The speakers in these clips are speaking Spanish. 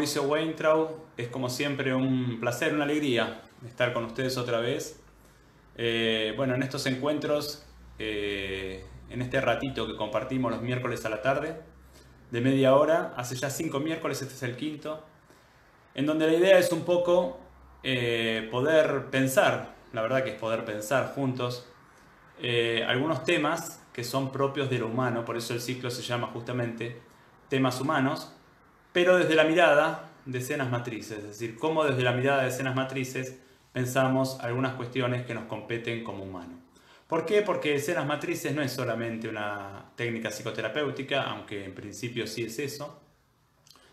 Mauricio Weintraub. Es como siempre un placer, una alegría estar con ustedes otra vez. Eh, bueno, en estos encuentros, eh, en este ratito que compartimos los miércoles a la tarde, de media hora, hace ya cinco miércoles, este es el quinto, en donde la idea es un poco eh, poder pensar, la verdad que es poder pensar juntos, algunos temas que son propios de lo humano, por eso el ciclo se llama justamente temas humanos, pero desde la mirada de escenas matrices, es decir, cómo desde la mirada de escenas matrices pensamos algunas cuestiones que nos competen como humanos. ¿Por qué? Porque escenas matrices no es solamente una técnica psicoterapéutica, aunque en principio sí es eso,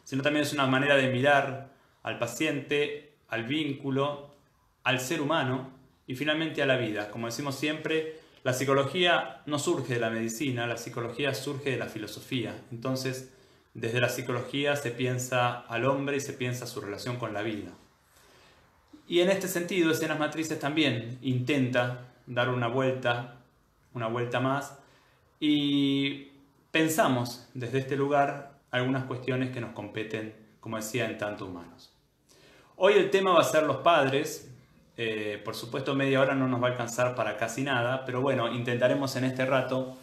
sino también es una manera de mirar al paciente, al vínculo, al ser humano y finalmente a la vida. Como decimos siempre, la psicología no surge de la medicina, la psicología surge de la filosofía. Entonces, desde la psicología se piensa al hombre y se piensa su relación con la vida. Y en este sentido, Escenas Matrices también intenta dar una vuelta, una vuelta más, y pensamos desde este lugar algunas cuestiones que nos competen, como decía, en tanto humanos. Hoy el tema va a ser los padres. Eh, por supuesto, media hora no nos va a alcanzar para casi nada, pero bueno, intentaremos en este rato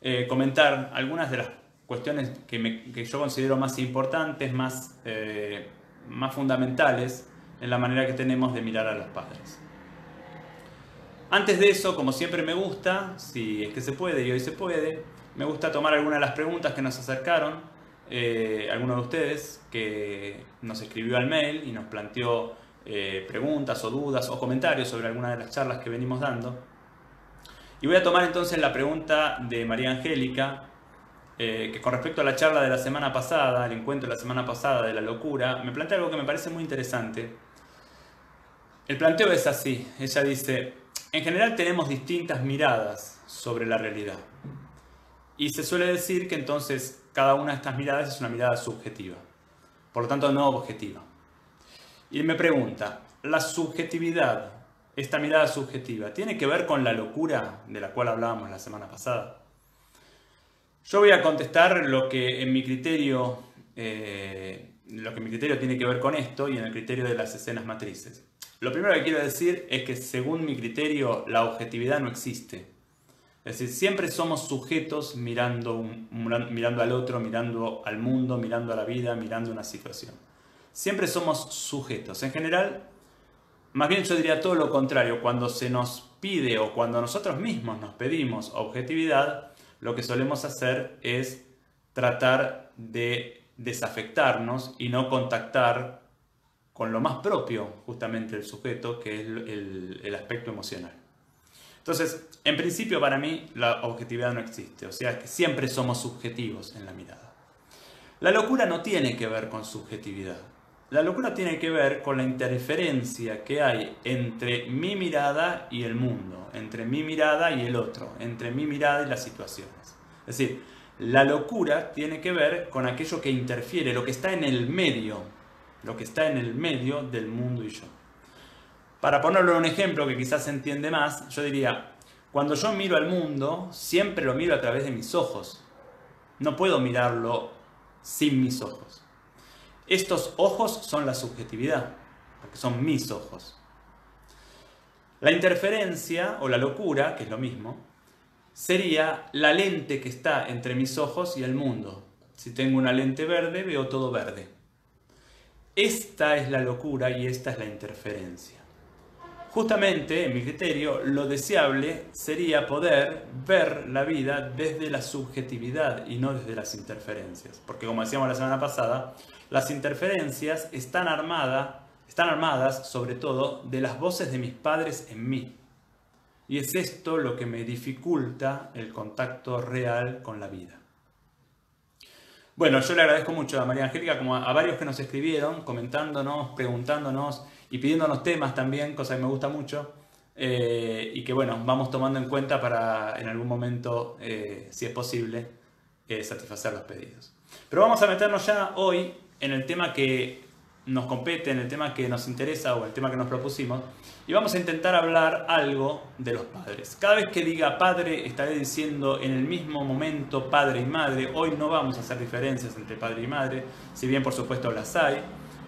eh, comentar algunas de las cuestiones que, yo considero más importantes, más, eh, más fundamentales en la manera que tenemos de mirar a los padres. Antes de eso, como siempre me gusta, si es que se puede y hoy se puede, me gusta tomar algunas de las preguntas que nos acercaron, eh, de ustedes que nos escribió al mail y nos planteó eh, preguntas o dudas o comentarios sobre alguna de las charlas que venimos dando. Y voy a tomar entonces la pregunta de María Angélica, eh, que con respecto a la charla de la semana pasada, el encuentro de la semana pasada de la locura, me plantea algo que me parece muy interesante. El planteo es así, ella dice, en general tenemos distintas miradas sobre la realidad. Y se suele decir que entonces cada una de estas miradas es una mirada subjetiva, por lo tanto no objetiva. Y me pregunta, ¿la subjetividad, esta mirada subjetiva, tiene que ver con la locura de la cual hablábamos la semana pasada? Yo voy a contestar lo que en mi criterio, eh, lo que mi criterio tiene que ver con esto y en el criterio de las escenas matrices. Lo primero que quiero decir es que según mi criterio la objetividad no existe. Es decir, siempre somos sujetos mirando, mirando al otro, mirando al mundo, mirando a la vida, mirando una situación. Siempre somos sujetos. En general, más bien yo diría todo lo contrario. Cuando se nos pide o cuando nosotros mismos nos pedimos objetividad, lo que solemos hacer es tratar de desafectarnos y no contactar con lo más propio justamente del sujeto, que es el, aspecto emocional. Entonces, en principio para mí la objetividad no existe, o sea que siempre somos subjetivos en la mirada. La locura no tiene que ver con subjetividad. La locura tiene que ver con la interferencia que hay entre mi mirada y el mundo, entre mi mirada y el otro, entre mi mirada y las situaciones. Es decir, la locura tiene que ver con aquello que interfiere, lo que está en el medio, lo que está en el medio del mundo y yo. Para ponerlo en un ejemplo que quizás se entiende más, yo diría, cuando yo miro al mundo, siempre lo miro a través de mis ojos. No puedo mirarlo sin mis ojos. Estos ojos son la subjetividad, porque son mis ojos. La interferencia o la locura, que es lo mismo, sería la lente que está entre mis ojos y el mundo. Si tengo una lente verde, veo todo verde. Esta es la locura y esta es la interferencia. Justamente, en mi criterio, lo deseable sería poder ver la vida desde la subjetividad y no desde las interferencias. Porque como decíamos la semana pasada, las interferencias están, están armadas sobre todo de las voces de mis padres en mí. Y es esto lo que me dificulta el contacto real con la vida. Bueno, yo le agradezco mucho a María Angélica, como a varios que nos escribieron, comentándonos, preguntándonos y pidiéndonos temas también, cosa que me gusta mucho. Eh, y que bueno, vamos tomando en cuenta para en algún momento, eh, si es posible, eh, satisfacer los pedidos. Pero vamos a meternos ya hoy en el tema que nos compete, en el tema que nos interesa o el tema que nos propusimos, y vamos a intentar hablar algo de los padres. Cada vez que diga padre, estaré diciendo en el mismo momento padre y madre. Hoy no vamos a hacer diferencias entre padre y madre, si bien por supuesto las hay.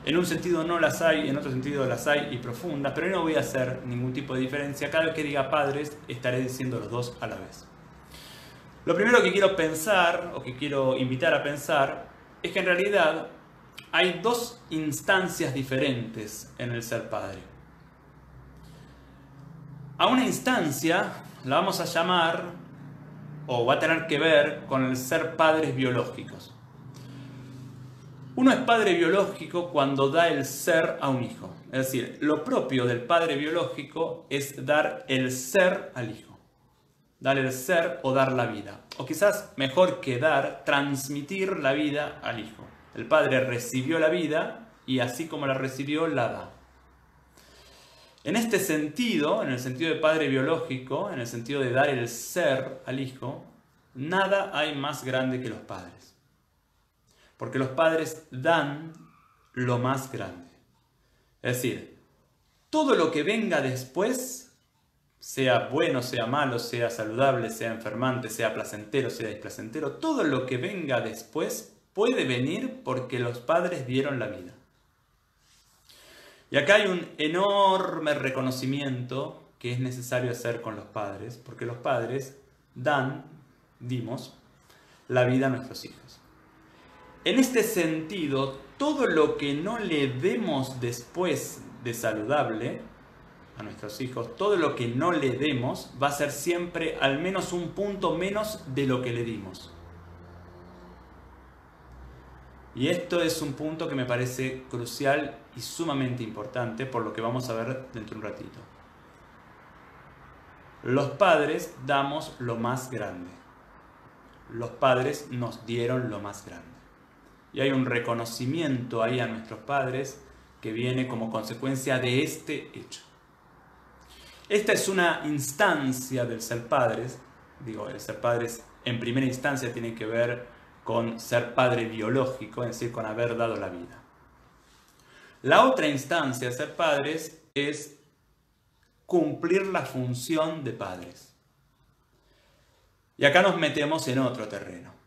En un sentido no las hay, en otro sentido las hay y profundas, pero no voy a hacer ningún tipo de diferencia. Cada vez que diga padres, estaré diciendo los dos a la vez. Lo primero que quiero pensar, o que quiero invitar a pensar, es que en realidad hay dos instancias diferentes en el ser padre. A una instancia la vamos a llamar, o va a tener que ver con el ser padres biológicos. Uno es padre biológico cuando da el ser a un hijo. Es decir, lo propio del padre biológico es dar el ser al hijo. Dar el ser o dar la vida. O quizás mejor que dar, transmitir la vida al hijo. El Padre recibió la vida y así como la recibió, la da. En este sentido, en el sentido de Padre biológico, en el sentido de dar el ser al Hijo, nada hay más grande que los padres. Porque los padres dan lo más grande. Es decir, todo lo que venga después, sea bueno, sea malo, sea saludable, sea enfermante, sea placentero, sea displacentero, todo lo que venga después puede venir porque los padres dieron la vida. Y acá hay un enorme reconocimiento que es necesario hacer con los padres, porque los padres dan, dimos, la vida a nuestros hijos. En este sentido, todo lo que no le demos después de saludable a nuestros hijos, todo lo que no le demos va a ser siempre al menos un punto menos de lo que le dimos. Y esto es un punto que me parece crucial y sumamente importante por lo que vamos a ver dentro de un ratito. Los padres damos lo más grande. Los padres nos dieron lo más grande. Y hay un reconocimiento ahí a nuestros padres que viene como consecuencia de este hecho. Esta es una instancia del ser padres. Digo, el ser padres en primera instancia tiene que ver con ser padre biológico, es decir, con haber dado la vida. La otra instancia de ser padres es cumplir la función de padres. Y acá nos metemos en otro terreno.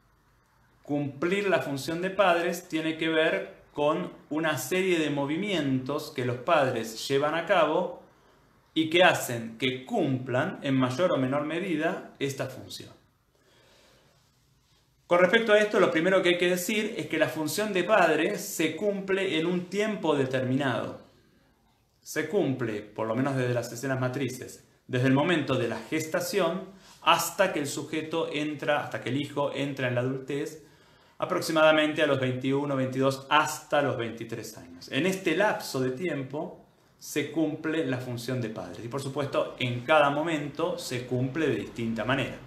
Cumplir la función de padres tiene que ver con una serie de movimientos que los padres llevan a cabo y que hacen que cumplan en mayor o menor medida esta función. Con respecto a esto, lo primero que hay que decir es que la función de padre se cumple en un tiempo determinado. Se cumple, por lo menos desde las escenas matrices, desde el momento de la gestación hasta que el sujeto entra, hasta que el hijo entra en la adultez, aproximadamente a los 21, 22, hasta los 23 años. En este lapso de tiempo se cumple la función de padre y por supuesto en cada momento se cumple de distinta manera.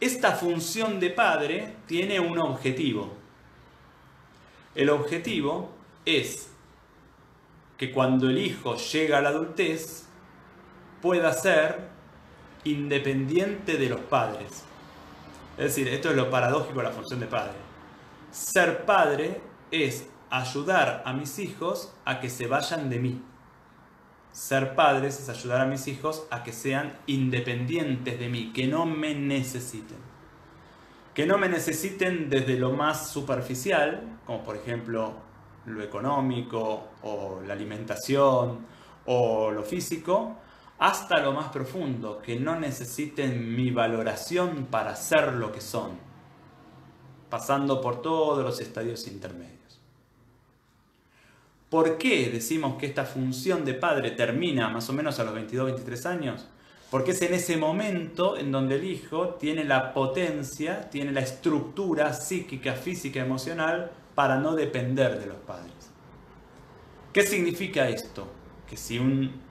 Esta función de padre tiene un objetivo. El objetivo es que cuando el hijo llega a la adultez pueda ser independiente de los padres. Es decir, esto es lo paradójico de la función de padre. Ser padre es ayudar a mis hijos a que se vayan de mí. Ser padres es ayudar a mis hijos a que sean independientes de mí, que no me necesiten. Que no me necesiten desde lo más superficial, como por ejemplo lo económico o la alimentación o lo físico, hasta lo más profundo, que no necesiten mi valoración para ser lo que son, pasando por todos los estadios intermedios. ¿Por qué decimos que esta función de padre termina más o menos a los 22-23 años? Porque es en ese momento en donde el hijo tiene la potencia, tiene la estructura psíquica, física, emocional para no depender de los padres. ¿Qué significa esto? Que si un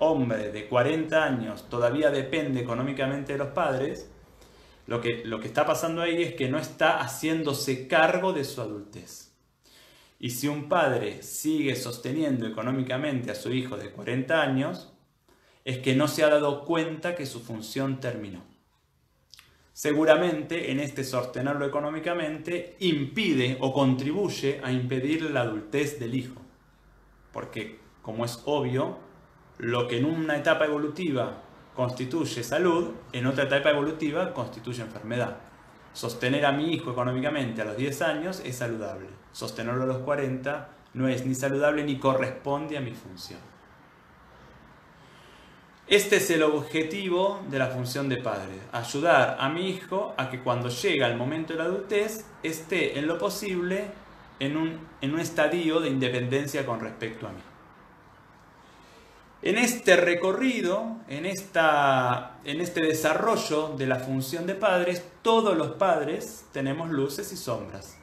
hombre de 40 años todavía depende económicamente de los padres, lo que, lo que está pasando ahí es que no está haciéndose cargo de su adultez. Y si un padre sigue sosteniendo económicamente a su hijo de 40 años, es que no se ha dado cuenta que su función terminó. seguramente en este sostenerlo económicamente impide o contribuye a impedir la adultez del hijo. Porque, como es obvio, lo que en una etapa evolutiva constituye salud, en otra etapa evolutiva constituye enfermedad. Sostener a mi hijo económicamente a los 10 años es saludable. Sostenerlo a los 40 no es ni saludable ni corresponde a mi función. Este es el objetivo de la función de padre, ayudar a mi hijo a que cuando llega el momento de la adultez esté en lo posible en un, en un estadio de independencia con respecto a mí. En este recorrido, en, esta, en este desarrollo de la función de padres, todos los padres tenemos luces y sombras.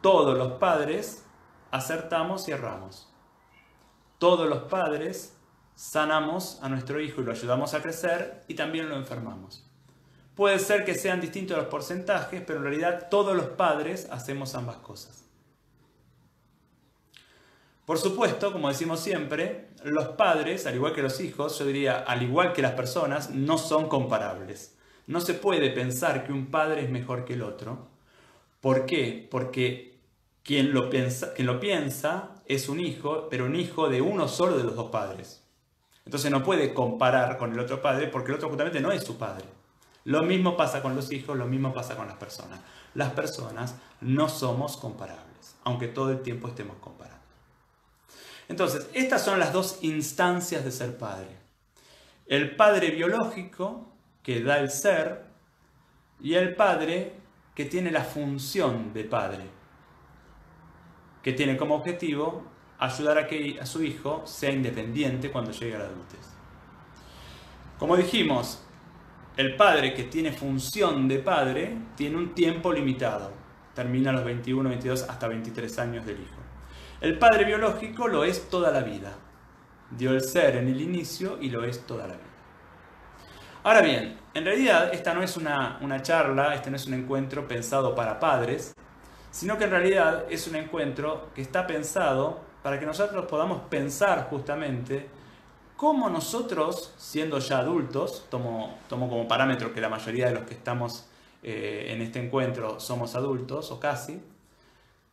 Todos los padres acertamos y erramos. Todos los padres sanamos a nuestro hijo y lo ayudamos a crecer y también lo enfermamos. Puede ser que sean distintos los porcentajes, pero en realidad todos los padres hacemos ambas cosas. Por supuesto, como decimos siempre, los padres, al igual que los hijos, yo diría, al igual que las personas, no son comparables. No se puede pensar que un padre es mejor que el otro. ¿Por qué? Porque quien lo piensa, es un hijo, pero un hijo de uno solo de los dos padres. Entonces no puede comparar con el otro padre porque el otro justamente no es su padre. Lo mismo pasa con los hijos, lo mismo pasa con las personas. Las personas no somos comparables, aunque todo el tiempo estemos comparando. Entonces, estas son las dos instancias de ser padre. El padre biológico, que da el ser, y el padre que tiene la función de padre, que tiene como objetivo ayudar a que a su hijo sea independiente cuando llegue a la adultez. Como dijimos, el padre que tiene función de padre tiene un tiempo limitado. Termina a los 21, 22, hasta 23 años del hijo. El padre biológico lo es toda la vida. Dio el ser en el inicio y lo es toda la vida. Ahora bien, en realidad esta no es una, una charla, este no es un encuentro pensado para padres, sino que en realidad es un encuentro que está pensado para que nosotros podamos pensar justamente cómo nosotros, siendo ya adultos, tomo, tomo como parámetro que la mayoría de los que estamos eh, en este encuentro somos adultos o casi,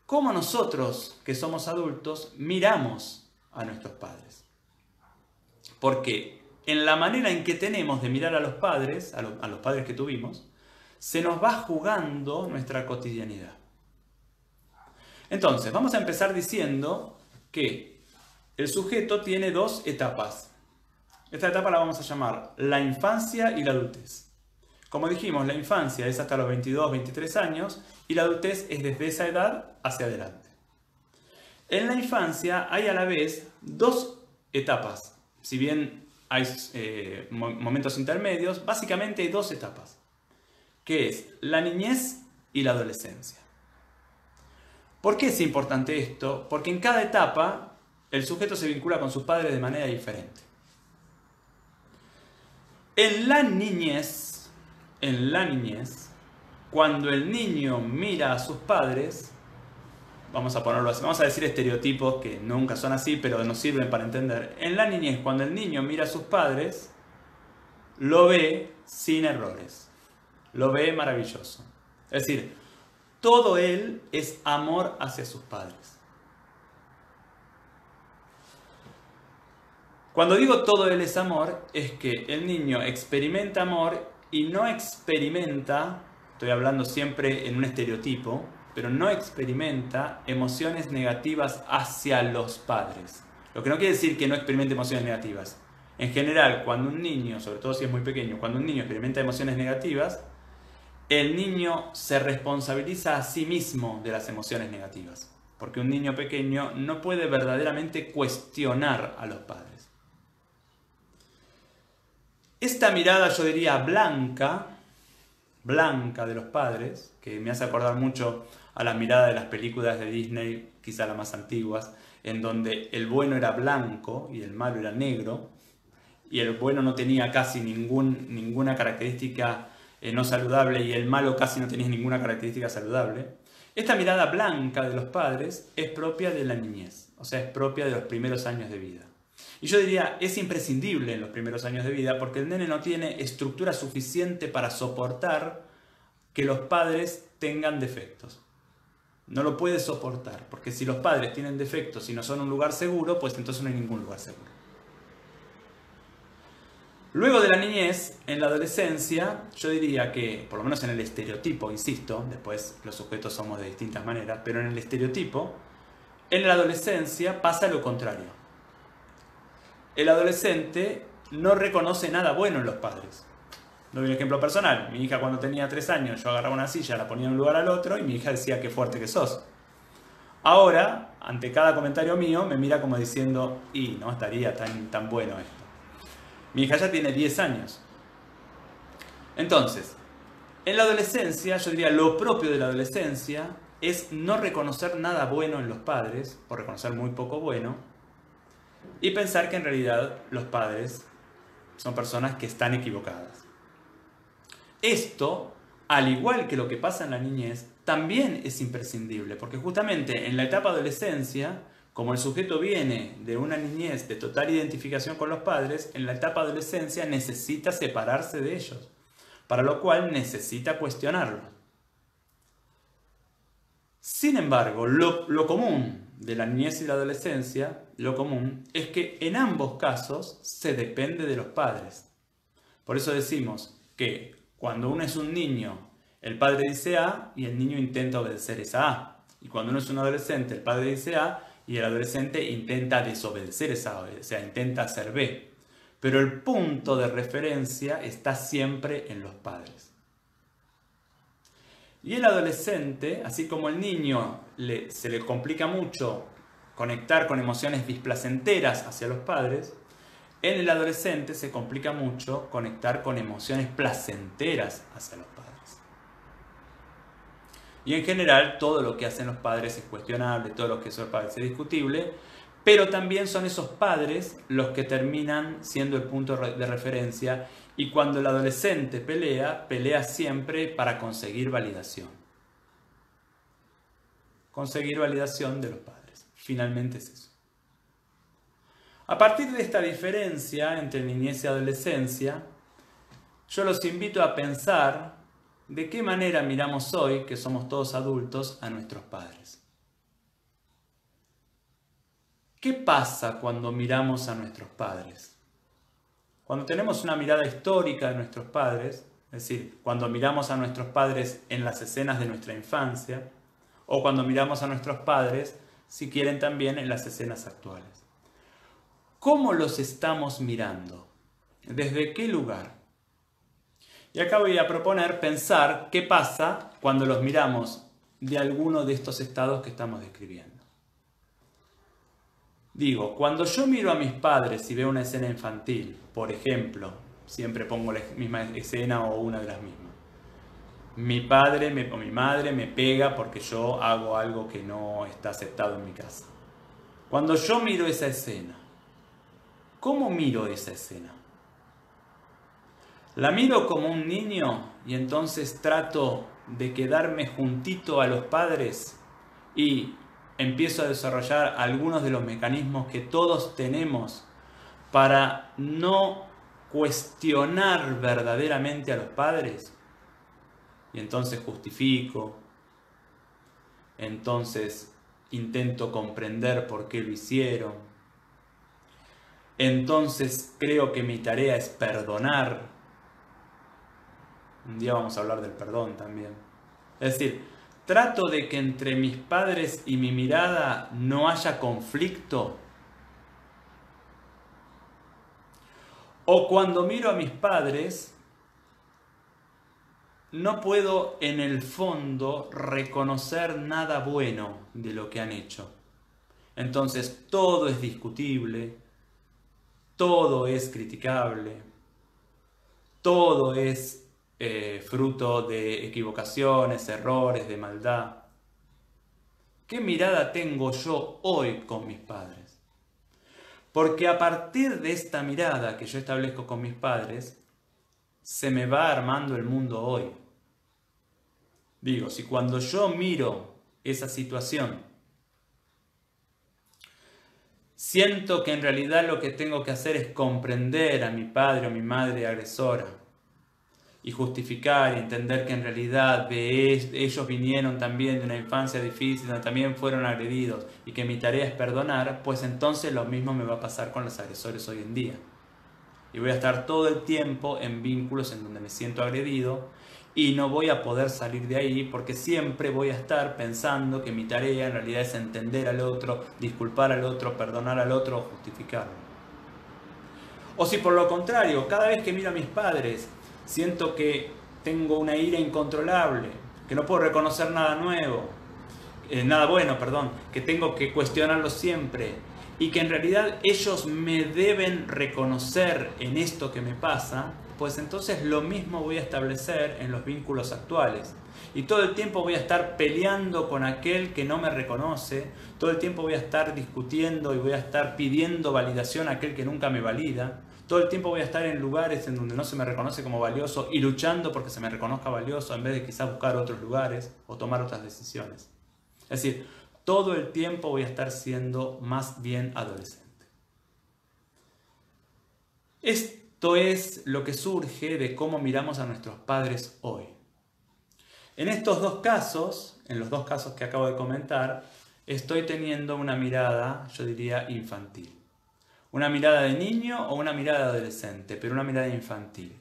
cómo nosotros que somos adultos miramos a nuestros padres. Porque en la manera en que tenemos de mirar a los padres, a, a los padres que tuvimos, se nos va jugando nuestra cotidianidad. Entonces, vamos a empezar diciendo que el sujeto tiene dos etapas. Esta etapa la vamos a llamar la infancia y la adultez. Como dijimos, la infancia es hasta los 22, 23 años y la adultez es desde esa edad hacia adelante. En la infancia hay a la vez dos etapas. Si bien hay eh, momentos intermedios, básicamente hay dos etapas, que es la niñez y la adolescencia. ¿Por qué es importante esto? Porque en cada etapa el sujeto se vincula con sus padres de manera diferente. En la niñez, en la niñez, cuando el niño mira a sus padres, vamos a ponerlo así, vamos a decir estereotipos que nunca son así, pero nos sirven para entender. En la niñez, cuando el niño mira a sus padres, lo ve sin errores, lo ve maravilloso. Es decir, todo él es amor hacia sus padres. Cuando digo todo él es amor, es que el niño experimenta amor y no experimenta, estoy hablando siempre en un estereotipo, pero no experimenta emociones negativas hacia los padres. Lo que no quiere decir que no experimente emociones negativas. En general, cuando un niño, sobre todo si es muy pequeño, cuando un niño experimenta emociones negativas, el niño se responsabiliza a sí mismo de las emociones negativas, porque un niño pequeño no puede verdaderamente cuestionar a los padres. Esta mirada, yo diría, blanca, blanca de los padres, que me hace acordar mucho a la mirada de las películas de Disney, quizá las más antiguas, en donde el bueno era blanco y el malo era negro, y el bueno no tenía casi ninguna característica eh, no saludable y el malo casi no tenía ninguna característica saludable. Esta mirada blanca de los padres es propia de la niñez, o sea, es propia de los primeros años de vida. Y yo diría, es imprescindible en los primeros años de vida porque el nene no tiene estructura suficiente para soportar que los padres tengan defectos. No lo puede soportar, porque si los padres tienen defectos y no son un lugar seguro, pues entonces no hay ningún lugar seguro. Luego de la niñez, en la adolescencia, yo diría que, por lo menos en el estereotipo, insisto, después los sujetos somos de distintas maneras, pero en el estereotipo, en la adolescencia pasa lo contrario. El adolescente no reconoce nada bueno en los padres. Doy un ejemplo personal. Mi hija cuando tenía tres años, yo agarraba una silla, la ponía en un lugar al otro y mi hija decía qué fuerte que sos. Ahora, ante cada comentario mío, me mira como diciendo, y no estaría tan, tan bueno esto. Mi hija ya tiene 10 años. Entonces, en la adolescencia, yo diría lo propio de la adolescencia es no reconocer nada bueno en los padres, o reconocer muy poco bueno, y pensar que en realidad los padres son personas que están equivocadas. Esto, al igual que lo que pasa en la niñez, también es imprescindible, porque justamente en la etapa adolescencia, como el sujeto viene de una niñez de total identificación con los padres, en la etapa adolescencia necesita separarse de ellos, para lo cual necesita cuestionarlo. Sin embargo, lo, lo, común de la niñez y la adolescencia, lo común es que en ambos casos se depende de los padres. Por eso decimos que cuando uno es un niño, el padre dice A y el niño intenta obedecer esa A. Y cuando uno es un adolescente, el padre dice A y el adolescente intenta desobedecer esa o sea, intenta hacer B. Pero el punto de referencia está siempre en los padres. Y el adolescente, así como el niño se le complica mucho conectar con emociones displacenteras hacia los padres, en el adolescente se complica mucho conectar con emociones placenteras hacia los padres. Y en general todo lo que hacen los padres es cuestionable, todo lo que hacen los padres es discutible, pero también son esos padres los que terminan siendo el punto de referencia y cuando el adolescente pelea, pelea siempre para conseguir validación. Conseguir validación de los padres. Finalmente es eso. A partir de esta diferencia entre niñez y adolescencia, yo los invito a pensar de qué manera miramos hoy, que somos todos adultos, a nuestros padres. ¿Qué pasa cuando miramos a nuestros padres? Cuando tenemos una mirada histórica de nuestros padres, es decir, cuando miramos a nuestros padres en las escenas de nuestra infancia, o cuando miramos a nuestros padres, si quieren también, en las escenas actuales. ¿Cómo los estamos mirando? ¿Desde qué lugar? Y acá voy a proponer pensar qué pasa cuando los miramos de alguno de estos estados que estamos describiendo. Digo, cuando yo miro a mis padres y veo una escena infantil, por ejemplo, siempre pongo la misma escena o una de las mismas. Mi padre o mi madre me pega porque yo hago algo que no está aceptado en mi casa. Cuando yo miro esa escena, ¿cómo miro esa escena? La miro como un niño y entonces trato de quedarme juntito a los padres y empiezo a desarrollar algunos de los mecanismos que todos tenemos para no cuestionar verdaderamente a los padres. Y entonces justifico, entonces intento comprender por qué lo hicieron. Entonces creo que mi tarea es perdonar un día vamos a hablar del perdón también. Es decir, trato de que entre mis padres y mi mirada no haya conflicto. O cuando miro a mis padres, no puedo en el fondo reconocer nada bueno de lo que han hecho. Entonces todo es discutible, todo es criticable, todo es eh, fruto de equivocaciones, errores, de maldad. ¿Qué mirada tengo yo hoy con mis padres? Porque a partir de esta mirada que yo establezco con mis padres, se me va armando el mundo hoy. Digo, si cuando yo miro esa situación Siento que en realidad lo que tengo que hacer es comprender a mi padre o mi madre agresora y justificar y entender que en realidad ellos vinieron también de una infancia difícil, donde también fueron agredidos y que mi tarea es perdonar, pues entonces lo mismo me va a pasar con los agresores hoy en día. Y voy a estar todo el tiempo en vínculos en donde me siento agredido y no voy a poder salir de ahí porque siempre voy a estar pensando que mi tarea en realidad es entender al otro, disculpar al otro, perdonar al otro o justificarlo. O si por lo contrario, cada vez que miro a mis padres, siento que tengo una ira incontrolable, que no puedo reconocer nada nuevo, eh, nada bueno, perdón, que tengo que cuestionarlo siempre y que en realidad ellos me deben reconocer en esto que me pasa, pues entonces lo mismo voy a establecer en los vínculos actuales. Y todo el tiempo voy a estar peleando con aquel que no me reconoce, todo el tiempo voy a estar discutiendo y voy a estar pidiendo validación a aquel que nunca me valida, todo el tiempo voy a estar en lugares en donde no se me reconoce como valioso y luchando porque se me reconozca valioso en vez de quizás buscar otros lugares o tomar otras decisiones. Es decir, todo el tiempo voy a estar siendo más bien adolescente. Esto es lo que surge de cómo miramos a nuestros padres hoy. En estos dos casos, en los dos casos que acabo de comentar, estoy teniendo una mirada, yo diría, infantil. Una mirada de niño o una mirada adolescente, pero una mirada infantil.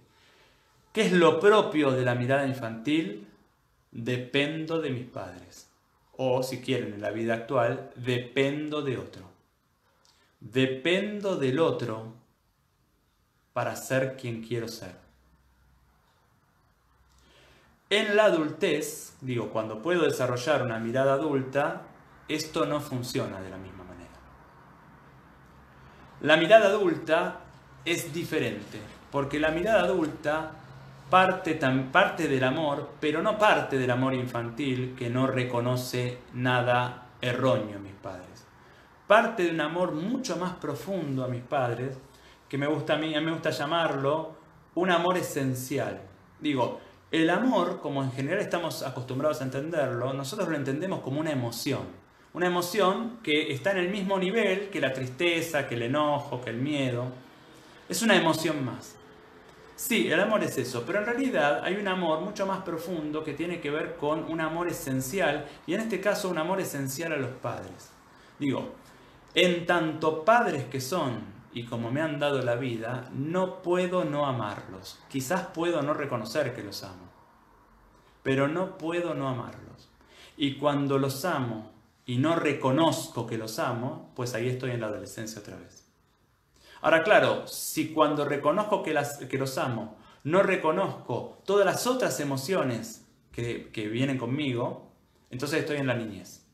¿Qué es lo propio de la mirada infantil? Dependo de mis padres. O si quieren, en la vida actual, dependo de otro. Dependo del otro para ser quien quiero ser. En la adultez, digo, cuando puedo desarrollar una mirada adulta, esto no funciona de la misma. La mirada adulta es diferente, porque la mirada adulta parte, parte del amor, pero no parte del amor infantil que no reconoce nada erróneo a mis padres. Parte de un amor mucho más profundo a mis padres, que me gusta a mí, me gusta llamarlo un amor esencial. Digo, el amor, como en general estamos acostumbrados a entenderlo, nosotros lo entendemos como una emoción. Una emoción que está en el mismo nivel que la tristeza, que el enojo, que el miedo. Es una emoción más. Sí, el amor es eso, pero en realidad hay un amor mucho más profundo que tiene que ver con un amor esencial, y en este caso un amor esencial a los padres. Digo, en tanto padres que son y como me han dado la vida, no puedo no amarlos. Quizás puedo no reconocer que los amo, pero no puedo no amarlos. Y cuando los amo y no reconozco que los amo, pues ahí estoy en la adolescencia otra vez. Ahora, claro, si cuando reconozco que, los amo, no reconozco todas las otras emociones que, que vienen conmigo, entonces estoy en la niñez.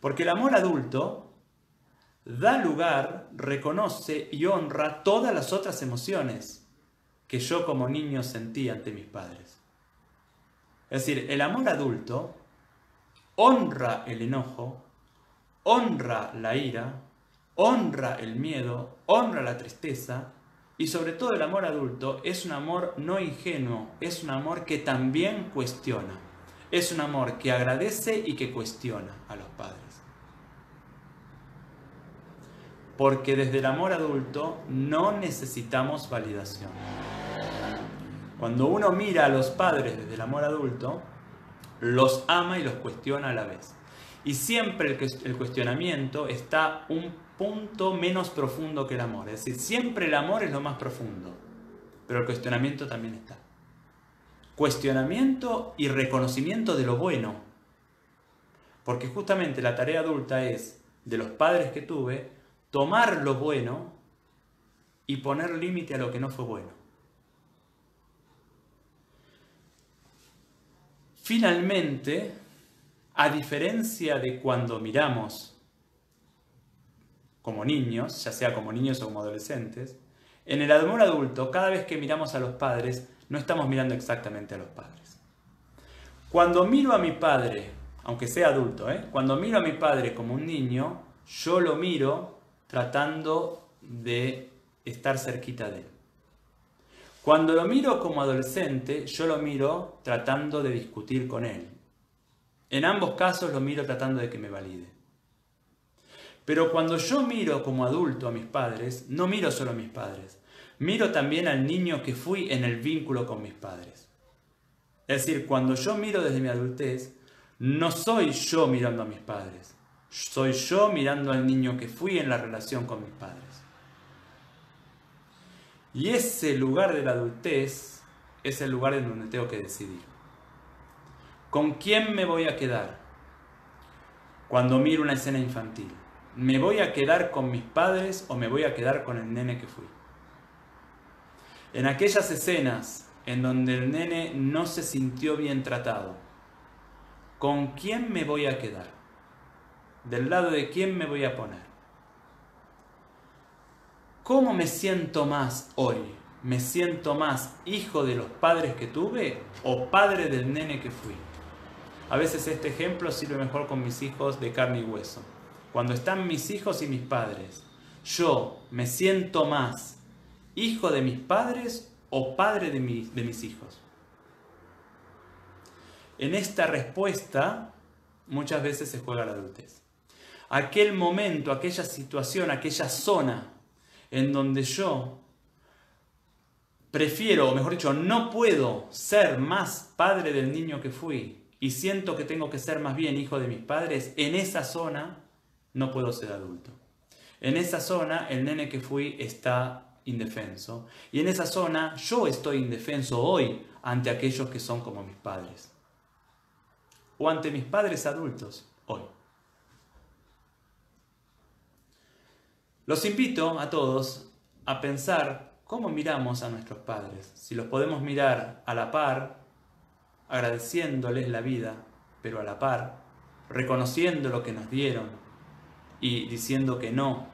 Porque el amor adulto da lugar, reconoce y honra todas las otras emociones que yo como niño sentí ante mis padres. Es decir, el amor adulto honra el enojo, honra la ira, honra el miedo, honra la tristeza y sobre todo el amor adulto es un amor no ingenuo, es un amor que también cuestiona, es un amor que agradece y que cuestiona a los padres. Porque desde el amor adulto no necesitamos validación. Cuando uno mira a los padres desde el amor adulto, los ama y los cuestiona a la vez. Y siempre el cuestionamiento está un punto menos profundo que el amor. Es decir, siempre el amor es lo más profundo, pero el cuestionamiento también está. Cuestionamiento y reconocimiento de lo bueno. Porque justamente la tarea adulta es, de los padres que tuve, tomar lo bueno y poner límite a lo que no fue bueno. Finalmente, a diferencia de cuando miramos como niños, ya sea como niños o como adolescentes, en el amor adulto, cada vez que miramos a los padres, no estamos mirando exactamente a los padres. Cuando miro a mi padre, aunque sea adulto, ¿eh? cuando miro a mi padre como un niño, yo lo miro tratando de estar cerquita de él. Cuando lo miro como adolescente, yo lo miro tratando de discutir con él. En ambos casos lo miro tratando de que me valide. Pero cuando yo miro como adulto a mis padres, no miro solo a mis padres, miro también al niño que fui en el vínculo con mis padres. Es decir, cuando yo miro desde mi adultez, no soy yo mirando a mis padres, soy yo mirando al niño que fui en la relación con mis padres. Y ese lugar de la adultez es el lugar en donde tengo que decidir. ¿Con quién me voy a quedar cuando miro una escena infantil? ¿Me voy a quedar con mis padres o me voy a quedar con el nene que fui? En aquellas escenas en donde el nene no se sintió bien tratado, ¿con quién me voy a quedar? ¿Del lado de quién me voy a poner? ¿Cómo me siento más hoy? ¿Me siento más hijo de los padres que tuve o padre del nene que fui? A veces este ejemplo sirve mejor con mis hijos de carne y hueso. Cuando están mis hijos y mis padres, yo me siento más hijo de mis padres o padre de, de mis hijos. En esta respuesta muchas veces se juega la adultez. Aquel momento, aquella situación, aquella zona en donde yo prefiero, o mejor dicho, no puedo ser más padre del niño que fui y siento que tengo que ser más bien hijo de mis padres, en esa zona no puedo ser adulto. En esa zona el nene que fui está indefenso y en esa zona yo estoy indefenso hoy ante aquellos que son como mis padres o ante mis padres adultos hoy. Los invito a todos a pensar cómo miramos a nuestros padres, si los podemos mirar a la par, agradeciéndoles la vida, pero a la par, reconociendo lo que nos dieron y diciendo que no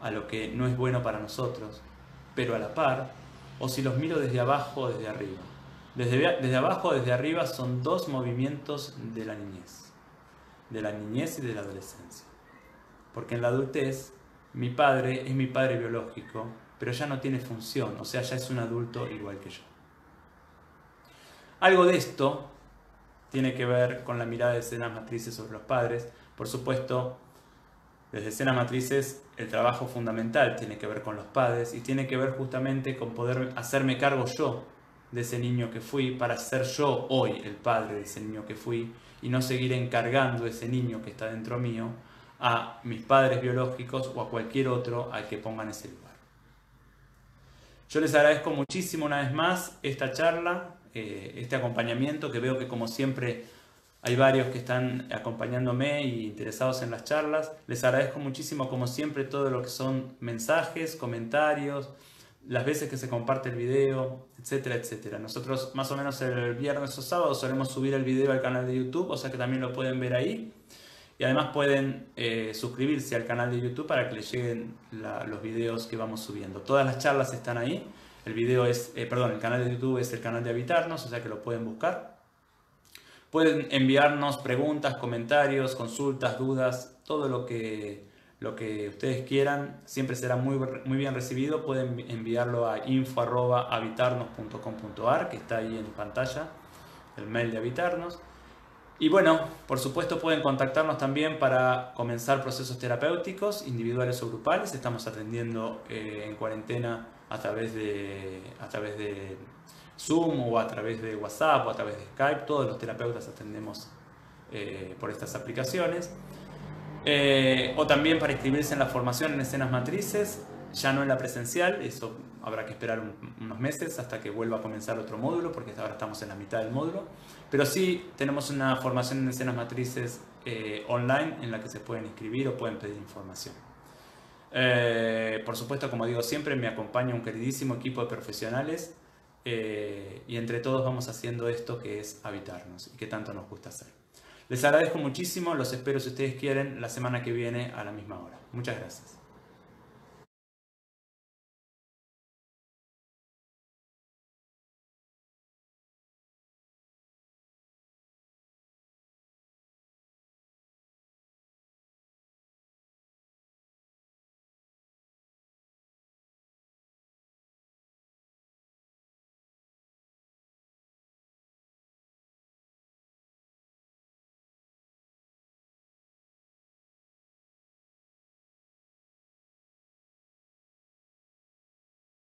a lo que no es bueno para nosotros, pero a la par, o si los miro desde abajo o desde arriba. Desde, desde abajo o desde arriba son dos movimientos de la niñez, de la niñez y de la adolescencia. Porque en la adultez, mi padre es mi padre biológico, pero ya no tiene función, o sea, ya es un adulto igual que yo. Algo de esto tiene que ver con la mirada de escenas matrices sobre los padres. Por supuesto, desde escenas matrices el trabajo fundamental tiene que ver con los padres y tiene que ver justamente con poder hacerme cargo yo de ese niño que fui para ser yo hoy el padre de ese niño que fui y no seguir encargando ese niño que está dentro mío a mis padres biológicos o a cualquier otro al que pongan ese lugar. Yo les agradezco muchísimo una vez más esta charla, eh, este acompañamiento, que veo que como siempre hay varios que están acompañándome y interesados en las charlas. Les agradezco muchísimo como siempre todo lo que son mensajes, comentarios, las veces que se comparte el video, etcétera, etcétera. Nosotros más o menos el viernes o sábado solemos subir el video al canal de YouTube, o sea que también lo pueden ver ahí. Y además pueden eh, suscribirse al canal de YouTube para que les lleguen los videos que vamos subiendo. Todas las charlas están ahí. El video es, eh, perdón, el canal de YouTube es el canal de Habitarnos, o sea que lo pueden buscar. Pueden enviarnos preguntas, comentarios, consultas, dudas, todo lo que, lo que ustedes quieran. Siempre será muy, muy bien recibido. Pueden enviarlo a info.habitarnos.com.ar, que está ahí en pantalla, el mail de Habitarnos. Y bueno, por supuesto pueden contactarnos también para comenzar procesos terapéuticos, individuales o grupales. Estamos atendiendo eh, en cuarentena a través, de, a través de Zoom o a través de WhatsApp o a través de Skype. Todos los terapeutas atendemos eh, por estas aplicaciones. Eh, o también para inscribirse en la formación en escenas matrices, ya no en la presencial, eso habrá que esperar unos meses hasta que vuelva a comenzar otro módulo, porque ahora estamos en la mitad del módulo. Pero sí tenemos una formación en escenas matrices eh, online en la que se pueden inscribir o pueden pedir información. Eh, por supuesto, como digo siempre, me acompaña un queridísimo equipo de profesionales eh, y entre todos vamos haciendo esto que es habitarnos y que tanto nos gusta hacer. Les agradezco muchísimo, los espero si ustedes quieren la semana que viene a la misma hora. Muchas gracias.